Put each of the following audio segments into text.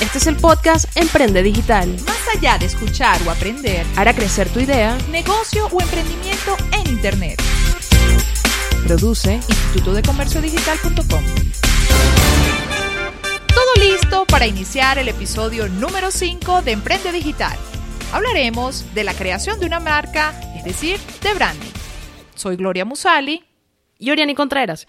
Este es el podcast Emprende Digital. Más allá de escuchar o aprender, Hará crecer tu idea. negocio o emprendimiento en Internet. Produce. Instituto de Comercio Digital.com. Todo listo para iniciar el episodio número 5 de Emprende Digital. Hablaremos de la creación de una marca, es decir, de branding. Soy Gloria Musali. Y Oriani Contreras.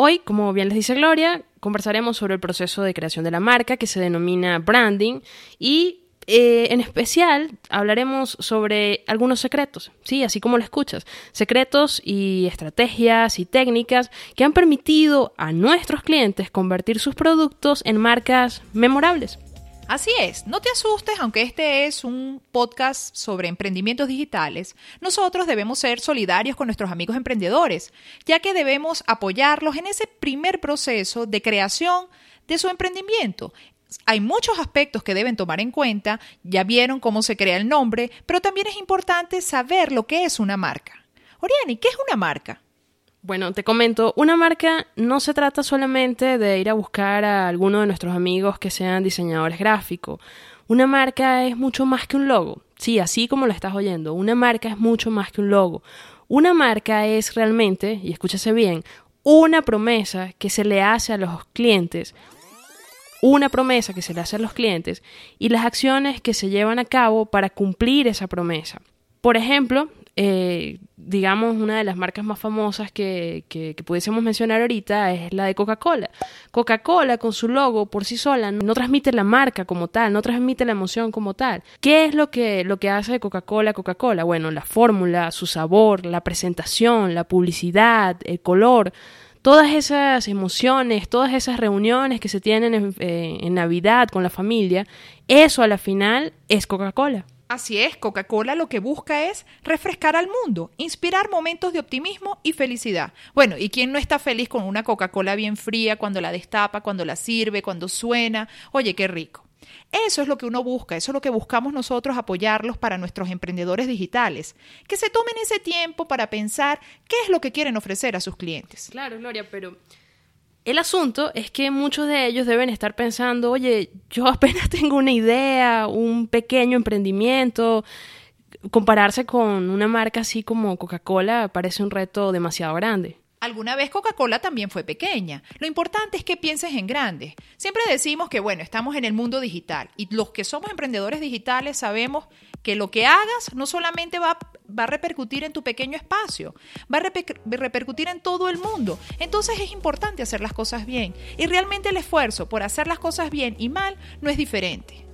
Hoy, como bien les dice Gloria, conversaremos sobre el proceso de creación de la marca que se denomina branding y eh, en especial hablaremos sobre algunos secretos, sí, así como lo escuchas, secretos y estrategias y técnicas que han permitido a nuestros clientes convertir sus productos en marcas memorables. Así es, no te asustes, aunque este es un podcast sobre emprendimientos digitales, nosotros debemos ser solidarios con nuestros amigos emprendedores, ya que debemos apoyarlos en ese primer proceso de creación de su emprendimiento. Hay muchos aspectos que deben tomar en cuenta, ya vieron cómo se crea el nombre, pero también es importante saber lo que es una marca. Oriani, ¿qué es una marca? Bueno, te comento, una marca no se trata solamente de ir a buscar a alguno de nuestros amigos que sean diseñadores gráficos. Una marca es mucho más que un logo. Sí, así como lo estás oyendo, una marca es mucho más que un logo. Una marca es realmente, y escúchase bien, una promesa que se le hace a los clientes, una promesa que se le hace a los clientes y las acciones que se llevan a cabo para cumplir esa promesa. Por ejemplo, eh, digamos, una de las marcas más famosas que, que, pudiésemos mencionar ahorita es la de Coca-Cola. Coca-Cola con su logo por sí sola no transmite la marca como tal, no transmite la emoción como tal. ¿Qué es lo que, lo que hace Coca-Cola Coca-Cola? Bueno, la fórmula, su sabor, la presentación, la publicidad, el color todas esas emociones, todas esas reuniones que se tienen en, eh, en, Navidad con la familia, eso a la final es Coca-Cola. Así es, Coca-Cola lo que busca es refrescar al mundo, inspirar momentos de optimismo y felicidad. Bueno, ¿y quién no está feliz con una Coca-Cola bien fría cuando la destapa, cuando la sirve, cuando suena? Oye, qué rico. Eso es lo que uno busca, eso es lo que buscamos nosotros apoyarlos para nuestros emprendedores digitales, que se tomen ese tiempo para pensar qué es lo que quieren ofrecer a sus clientes. Claro, Gloria, pero el asunto es que muchos de ellos deben estar pensando, oye, yo apenas tengo una idea, un pequeño emprendimiento, compararse con una marca así como Coca-Cola parece un reto demasiado grande. Alguna vez Coca-Cola también fue pequeña. Lo importante es que pienses en grande. Siempre decimos que, bueno, estamos en el mundo digital y los que somos emprendedores digitales sabemos que lo que hagas no solamente va, va a repercutir en tu pequeño espacio, va a reper repercutir en todo el mundo. Entonces es importante hacer las cosas bien y realmente el esfuerzo por hacer las cosas bien y mal no es diferente.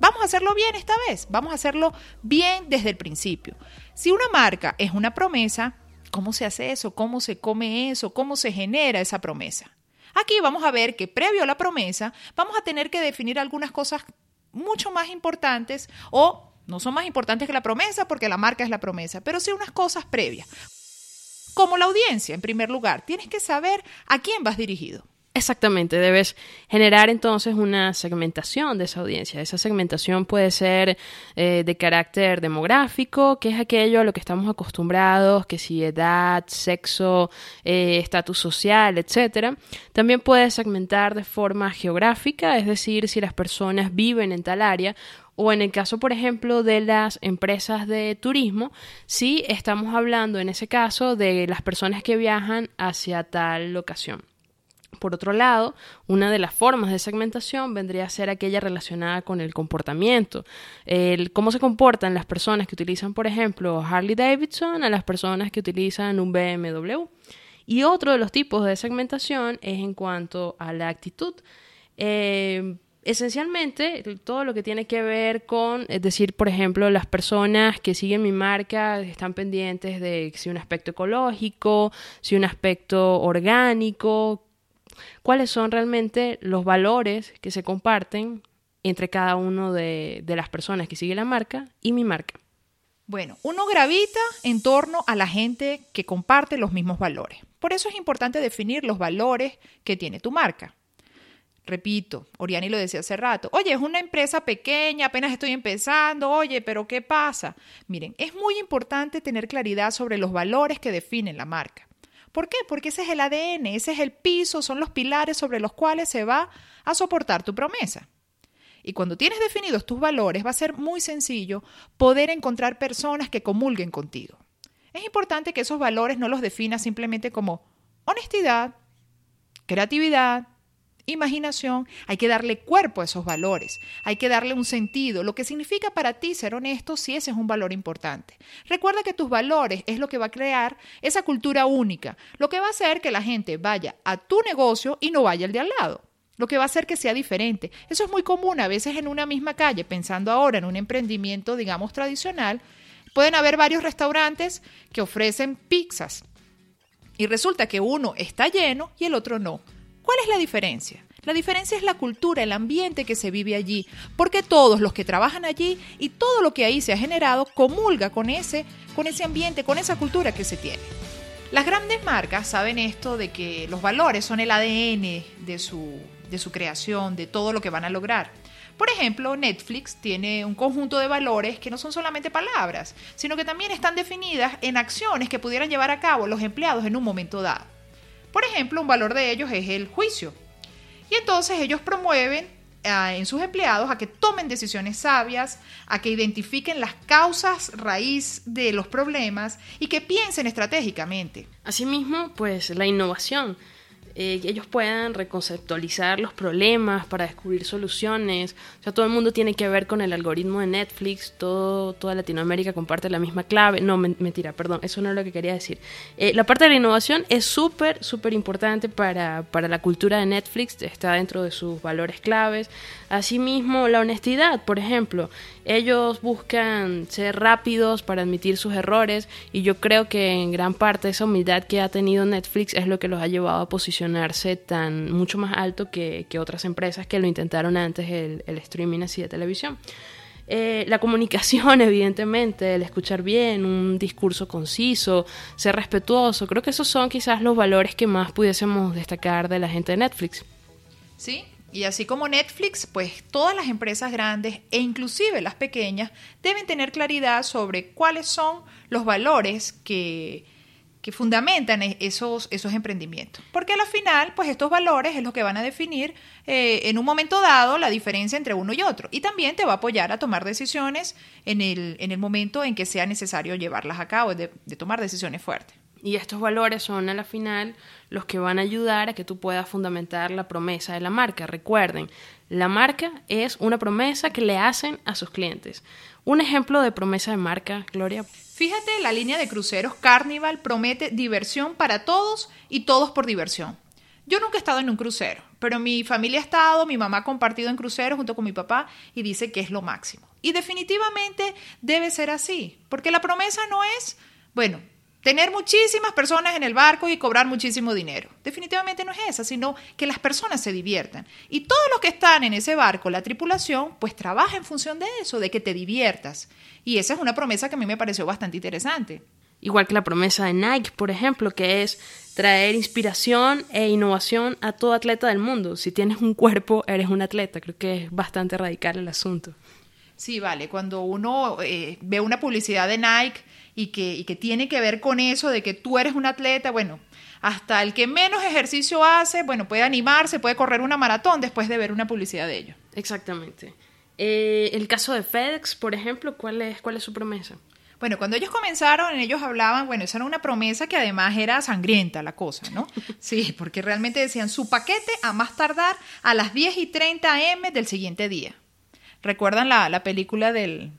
Vamos a hacerlo bien esta vez, vamos a hacerlo bien desde el principio. Si una marca es una promesa, ¿Cómo se hace eso? ¿Cómo se come eso? ¿Cómo se genera esa promesa? Aquí vamos a ver que previo a la promesa vamos a tener que definir algunas cosas mucho más importantes o no son más importantes que la promesa porque la marca es la promesa, pero sí unas cosas previas. Como la audiencia, en primer lugar, tienes que saber a quién vas dirigido. Exactamente, debes generar entonces una segmentación de esa audiencia. Esa segmentación puede ser eh, de carácter demográfico, que es aquello a lo que estamos acostumbrados, que si edad, sexo, eh, estatus social, etcétera. También puedes segmentar de forma geográfica, es decir, si las personas viven en tal área o en el caso, por ejemplo, de las empresas de turismo, sí estamos hablando en ese caso de las personas que viajan hacia tal locación. Por otro lado, una de las formas de segmentación vendría a ser aquella relacionada con el comportamiento. El cómo se comportan las personas que utilizan, por ejemplo, Harley Davidson a las personas que utilizan un BMW. Y otro de los tipos de segmentación es en cuanto a la actitud. Eh, esencialmente todo lo que tiene que ver con, es decir, por ejemplo, las personas que siguen mi marca están pendientes de si un aspecto ecológico, si un aspecto orgánico, cuáles son realmente los valores que se comparten entre cada uno de, las personas que sigue la marca y mi marca. Bueno, uno gravita en torno a la gente que comparte los mismos valores. Por eso es importante definir los valores que tiene tu marca. Repito, Oriani lo decía hace rato, oye, es una empresa pequeña, apenas estoy empezando, oye, pero ¿qué pasa? Miren, es muy importante tener claridad sobre los valores que definen la marca. ¿Por qué? Porque ese es el ADN, ese es el piso, son los pilares sobre los cuales se va a soportar tu promesa. Y cuando tienes definidos tus valores, va a ser muy sencillo poder encontrar personas que comulguen contigo. Es importante que esos valores no los definas simplemente como honestidad, creatividad, imaginación. Hay que darle cuerpo a esos valores, hay que darle un sentido, lo que significa para ti ser honesto si ese es un valor importante. Recuerda que tus valores es lo que va a crear esa cultura única, lo que va a hacer que la gente vaya a tu negocio y no vaya al de al lado lo que va a hacer que sea diferente. Eso es muy común a veces en una misma calle, pensando ahora en un emprendimiento, digamos, tradicional, pueden haber varios restaurantes que ofrecen pizzas y resulta que uno está lleno y el otro no. ¿Cuál es la diferencia? La diferencia es la cultura, el ambiente que se vive allí, porque todos los que trabajan allí y todo lo que ahí se ha generado comulga con ese, con ese ambiente, con esa cultura que se tiene. Las grandes marcas saben esto de que los valores son el ADN de su, de su creación, de todo lo que van a lograr. Por ejemplo, Netflix tiene un conjunto de valores que no son solamente palabras, sino que también están definidas en acciones que pudieran llevar a cabo los empleados en un momento dado. Por ejemplo, un valor de ellos es el juicio. Y entonces ellos promueven ah, en sus empleados a que tomen decisiones sabias, a que identifiquen las causas raíz de los problemas y que piensen estratégicamente. Asimismo, pues la innovación eh, ellos puedan reconceptualizar los problemas para descubrir soluciones. O sea, todo el mundo tiene que ver con el algoritmo de Netflix, todo, toda Latinoamérica comparte la misma clave. No, mentira, perdón, eso no es lo que quería decir. Eh, la parte de la innovación es súper, súper importante para, para la cultura de Netflix, está dentro de sus valores claves. Asimismo, la honestidad, por ejemplo. Ellos buscan ser rápidos para admitir sus errores y yo creo que en gran parte esa humildad que ha tenido Netflix es lo que los ha llevado a posicionarse tan mucho más alto que, otras empresas que lo intentaron antes el, streaming así de televisión. Eh, la comunicación, evidentemente, el escuchar bien, un discurso conciso, ser respetuoso, creo que esos son quizás los valores que más pudiésemos destacar de la gente de Netflix. Sí, y así como Netflix, pues todas las empresas grandes e inclusive las pequeñas deben tener claridad sobre cuáles son los valores que, que fundamentan e-, esos, esos emprendimientos. Porque al final, pues estos valores es lo que van a definir eh, en un momento dado la diferencia entre uno y otro. Y también te va a apoyar a tomar decisiones en el, en el momento en que sea necesario llevarlas a cabo, de, de tomar decisiones fuertes. Y estos valores son a la final los que van a ayudar a que tú puedas fundamentar la promesa de la marca. Recuerden, la marca es una promesa que le hacen a sus clientes. Un ejemplo de promesa de marca, Gloria. Fíjate, la línea de cruceros Carnival promete diversión para todos y todos por diversión. Yo nunca he estado en un crucero, pero mi familia ha estado, mi mamá ha compartido en cruceros junto con mi papá y dice que es lo máximo. Y definitivamente debe ser así, porque la promesa no es, bueno, tener muchísimas personas en el barco y cobrar muchísimo dinero. Definitivamente no es esa, sino que las personas se diviertan. Y todos los que están en ese barco, la tripulación, pues trabaja en función de eso, de que te diviertas. Y esa es una promesa que a mí me pareció bastante interesante. Igual que la promesa de Nike, por ejemplo, que es traer inspiración e innovación a todo atleta del mundo. Si tienes un cuerpo, eres un atleta. Creo que es bastante radical el asunto. Sí, vale. Cuando uno eh, ve una publicidad de Nike y que, y que tiene que ver con eso de que tú eres un atleta, bueno, hasta el que menos ejercicio hace, bueno, puede animarse, puede correr una maratón después de ver una publicidad de ello. Exactamente. Eh, el caso de FedEx, por ejemplo, ¿cuál es, ¿cuál es su promesa? Bueno, cuando ellos comenzaron, ellos hablaban, bueno, esa era una promesa que además era sangrienta la cosa, ¿no? Sí, porque realmente decían su paquete a más tardar a las 10 y 30 am del siguiente día. ¿Recuerdan la, la película del,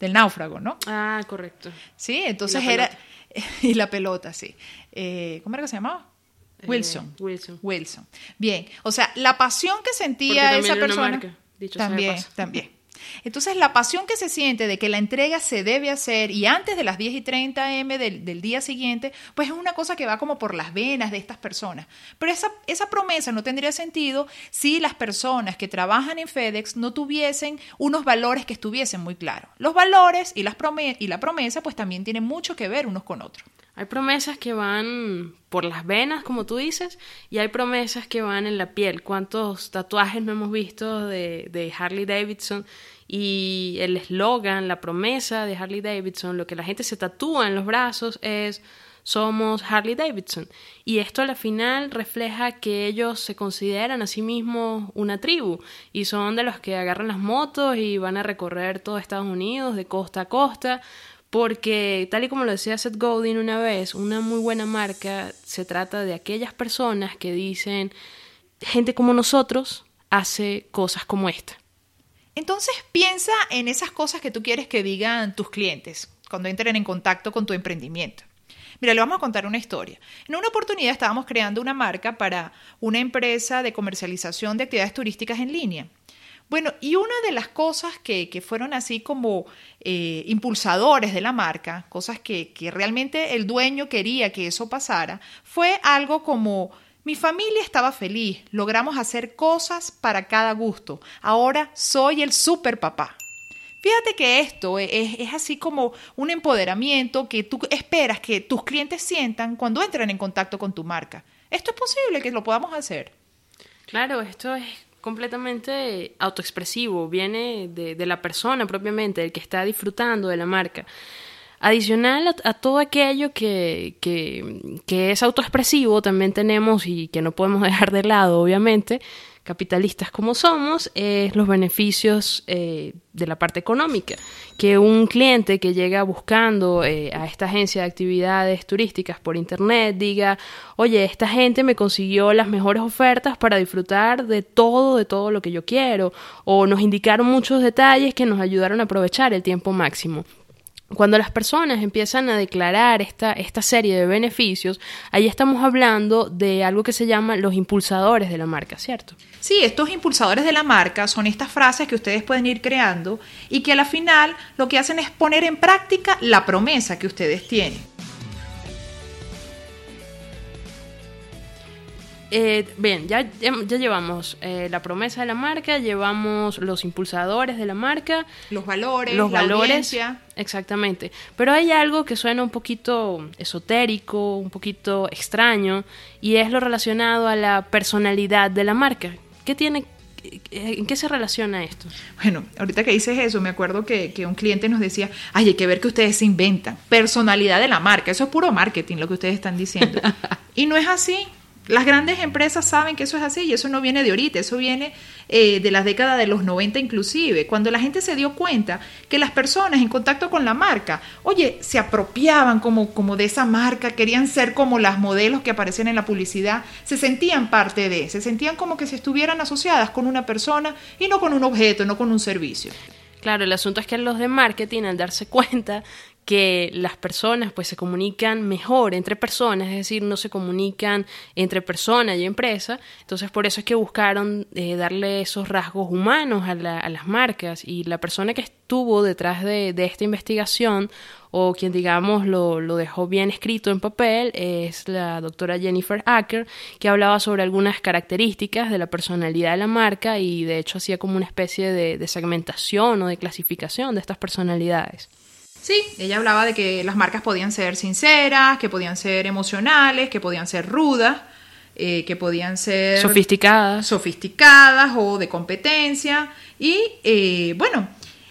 del náufrago, ¿no? Ah, correcto. Sí, entonces era... y la pelota, sí. Eh, ¿Cómo era que se llamaba? Eh, Wilson. Wilson. Wilson. Bien, o sea, la pasión que sentía esa persona... también, también. Entonces, la pasión que se siente de que la entrega se debe hacer y antes de las 10 y 30 M del, día siguiente, pues es una cosa que va como por las venas de estas personas. Pero esa, esa promesa no tendría sentido si las personas que trabajan en FedEx no tuviesen unos valores que estuviesen muy claros. Los valores y, las y la promesa pues también tienen mucho que ver unos con otros. Hay promesas que van por las venas, como tú dices, y hay promesas que van en la piel. ¿Cuántos tatuajes no hemos visto de, de Harley Davidson? Y el eslogan, la promesa de Harley Davidson, lo que la gente se tatúa en los brazos es somos Harley Davidson. Y esto a la final refleja que ellos se consideran a sí mismos una tribu y son de los que agarran las motos y van a recorrer todo Estados Unidos de costa a costa. Porque, tal y como lo decía Seth Godin una vez, una muy buena marca se trata de aquellas personas que dicen, gente como nosotros hace cosas como esta. Entonces piensa en esas cosas que tú quieres que digan tus clientes cuando entren en contacto con tu emprendimiento. Mira, le vamos a contar una historia. En una oportunidad estábamos creando una marca para una empresa de comercialización de actividades turísticas en línea. Bueno, y una de las cosas que, fueron así como eh, impulsadores de la marca, cosas que, que realmente el dueño quería que eso pasara, fue algo como mi familia estaba feliz, logramos hacer cosas para cada gusto. Ahora soy el super papá. Fíjate que esto es, así como un empoderamiento que tú esperas que tus clientes sientan cuando entran en contacto con tu marca. Esto es posible que lo podamos hacer. Claro, esto es completamente autoexpresivo, viene de, de la persona propiamente, el que está disfrutando de la marca. Adicional a, todo aquello que, que, es autoexpresivo, también tenemos, y que no podemos dejar de lado, obviamente, capitalistas como somos, es los beneficios eh, de la parte económica. Que un cliente que llega buscando eh, a esta agencia de actividades turísticas por internet diga, oye, esta gente me consiguió las mejores ofertas para disfrutar de todo, de todo lo que yo quiero, o nos indicaron muchos detalles que nos ayudaron a aprovechar el tiempo máximo. Cuando las personas empiezan a declarar esta, esta serie de beneficios, ahí estamos hablando de algo que se llama los impulsadores de la marca, ¿cierto? Sí, estos impulsadores de la marca son estas frases que ustedes pueden ir creando y que a la final lo que hacen es poner en práctica la promesa que ustedes tienen. Eh, bien, ya, ya llevamos eh, la promesa de la marca, llevamos los impulsadores de la marca, los valores, los valores, exactamente. Pero hay algo que suena un poquito esotérico, un poquito extraño, y es lo relacionado a la personalidad de la marca. ¿Qué tiene ¿En qué se relaciona esto? Bueno, ahorita que dices eso, me acuerdo que, que, un cliente nos decía, ay, hay que ver que ustedes se inventan. Personalidad de la marca, eso es puro marketing lo que ustedes están diciendo. y no es así. Las grandes empresas saben que eso es así y eso no viene de ahorita, eso viene eh, de las décadas de los 90 inclusive, cuando la gente se dio cuenta que las personas en contacto con la marca, oye, se apropiaban como, como de esa marca, querían ser como las modelos que aparecían en la publicidad, se sentían parte de, se sentían como que se estuvieran asociadas con una persona y no con un objeto, no con un servicio. Claro, el asunto es que los de marketing, al darse cuenta que las personas pues se comunican mejor entre personas, es decir, no se comunican entre persona y empresa, entonces por eso es que buscaron eh, darle esos rasgos humanos a, las marcas y la persona que estuvo detrás de, esta investigación o quien digamos lo, lo, dejó bien escrito en papel es la doctora Jennifer Acker, que hablaba sobre algunas características de la personalidad de la marca y de hecho hacía como una especie de segmentación o de clasificación de estas personalidades. Sí, ella hablaba de que las marcas podían ser sinceras, que podían ser emocionales, que podían ser rudas, eh, que podían ser sofisticadas. sofisticadas o de competencia. Y eh, bueno,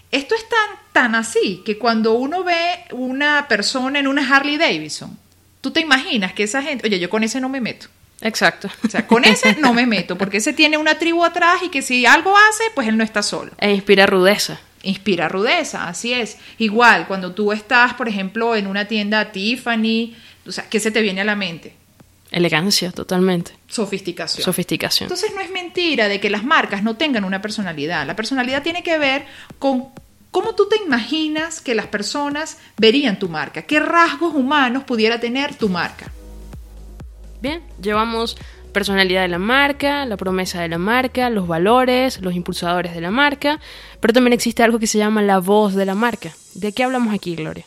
esto es tan, tan así que cuando uno ve una persona en una Harley Davidson, tú te imaginas que esa gente, oye, yo con ese no me meto. Exacto. O sea, con ese no me meto, porque ese tiene una tribu atrás y que si algo hace, pues él no está solo. E inspira rudeza inspira rudeza, así es. Igual, cuando tú estás, por ejemplo, en una tienda Tiffany, o sea, ¿qué se te viene a la mente? Elegancia, totalmente. Sofisticación. Sofisticación. Entonces no es mentira de que las marcas no tengan una personalidad. La personalidad tiene que ver con cómo tú te imaginas que las personas verían tu marca, qué rasgos humanos pudiera tener tu marca. Bien, llevamos personalidad de la marca, la promesa de la marca, los valores, los impulsadores de la marca, pero también existe algo que se llama la voz de la marca. ¿De qué hablamos aquí, Gloria?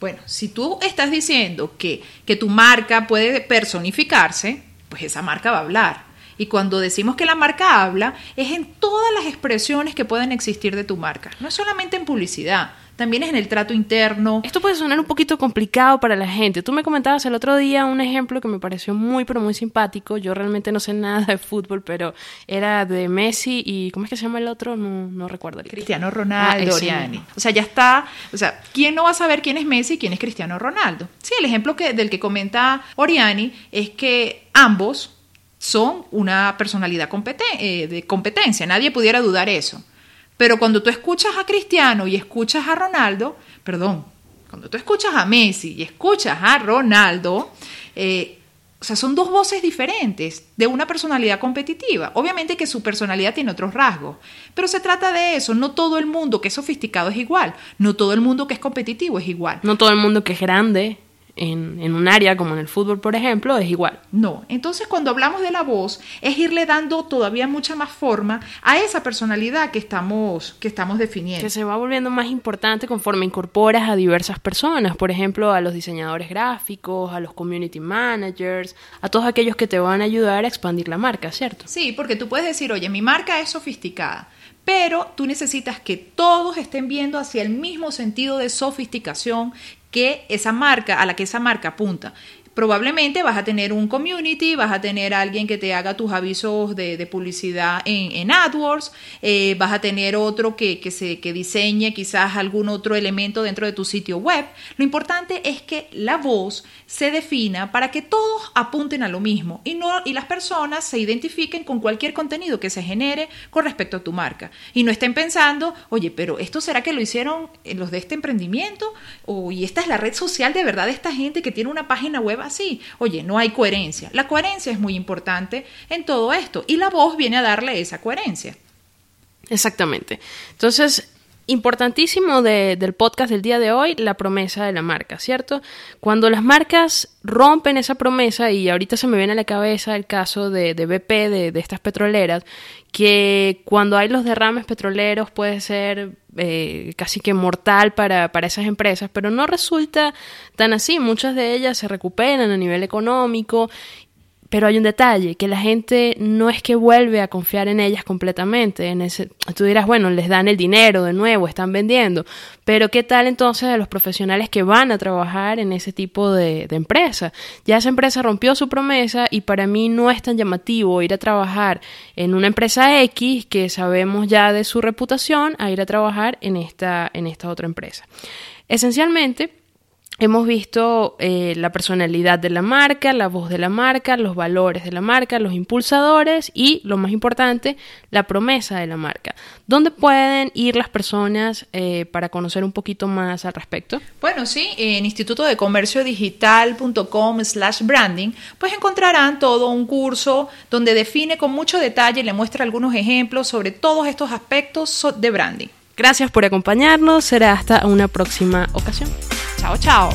Bueno, si tú estás diciendo que, que tu marca puede personificarse, pues esa marca va a hablar. Y cuando decimos que la marca habla, es en todas las expresiones que pueden existir de tu marca. No es solamente en publicidad, también es en el trato interno. Esto puede sonar un poquito complicado para la gente. Tú me comentabas el otro día un ejemplo que me pareció muy, pero muy simpático. Yo realmente no sé nada de fútbol, pero era de Messi y ¿cómo es que se llama el otro? No, no recuerdo. Cristiano Ronaldo, ah, O sea, ya está. O sea, ¿quién no va a saber quién es Messi y quién es Cristiano Ronaldo? Sí, el ejemplo que, del que comenta Oriani es que ambos son una personalidad eh, de competencia. Nadie pudiera dudar eso. Pero cuando tú escuchas a Cristiano y escuchas a Ronaldo, perdón, cuando tú escuchas a Messi y escuchas a Ronaldo, eh, o sea, son dos voces diferentes de una personalidad competitiva. Obviamente que su personalidad tiene otros rasgos, pero se trata de eso. No todo el mundo que es sofisticado es igual. No todo el mundo que es competitivo es igual. No todo el mundo que es grande en, un área como en el fútbol, por ejemplo, es igual. No, entonces cuando hablamos de la voz es irle dando todavía mucha más forma a esa personalidad que estamos, que estamos definiendo. Que se va volviendo más importante conforme incorporas a diversas personas, por ejemplo, a los diseñadores gráficos, a los community managers, a todos aquellos que te van a ayudar a expandir la marca, ¿cierto? Sí, porque tú puedes decir, oye, mi marca es sofisticada pero tú necesitas que todos estén viendo hacia el mismo sentido de sofisticación que esa marca, a la que esa marca apunta probablemente vas a tener un community, vas a tener alguien que te haga tus avisos de, publicidad en, AdWords, eh, vas a tener otro que, que, se, que diseñe quizás algún otro elemento dentro de tu sitio web. Lo importante es que la voz se defina para que todos apunten a lo mismo y, no, y las personas se identifiquen con cualquier contenido que se genere con respecto a tu marca. Y no estén pensando, oye, pero ¿esto será que lo hicieron los de este emprendimiento? O, ¿Y esta es la red social de verdad de esta gente que tiene una página web así. Oye, no hay coherencia. La coherencia es muy importante en todo esto y la voz viene a darle esa coherencia. Exactamente. Entonces, importantísimo del podcast del día de hoy, la promesa de la marca, ¿cierto? Cuando las marcas rompen esa promesa, y ahorita se me viene a la cabeza el caso de, BP, de, estas petroleras, que cuando hay los derrames petroleros puede ser eh, casi que mortal para, para esas empresas, pero no resulta tan así. Muchas de ellas se recuperan a nivel económico pero hay un detalle, que la gente no es que vuelve a confiar en ellas completamente. En ese, tú dirás, bueno, les dan el dinero de nuevo, están vendiendo, pero ¿qué tal entonces a los profesionales que van a trabajar en ese tipo de, de empresa? Ya esa empresa rompió su promesa y para mí no es tan llamativo ir a trabajar en una empresa X que sabemos ya de su reputación a ir a trabajar en esta, en esta otra empresa. Esencialmente, Hemos visto eh, la personalidad de la marca, la voz de la marca, los valores de la marca, los impulsadores y, lo más importante, la promesa de la marca. ¿Dónde pueden ir las personas eh, para conocer un poquito más al respecto? Bueno, sí, en instituto de comercio digital.com slash branding, pues encontrarán todo un curso donde define con mucho detalle y le muestra algunos ejemplos sobre todos estos aspectos de branding. Gracias por acompañarnos, será hasta una próxima ocasión. 瞧瞧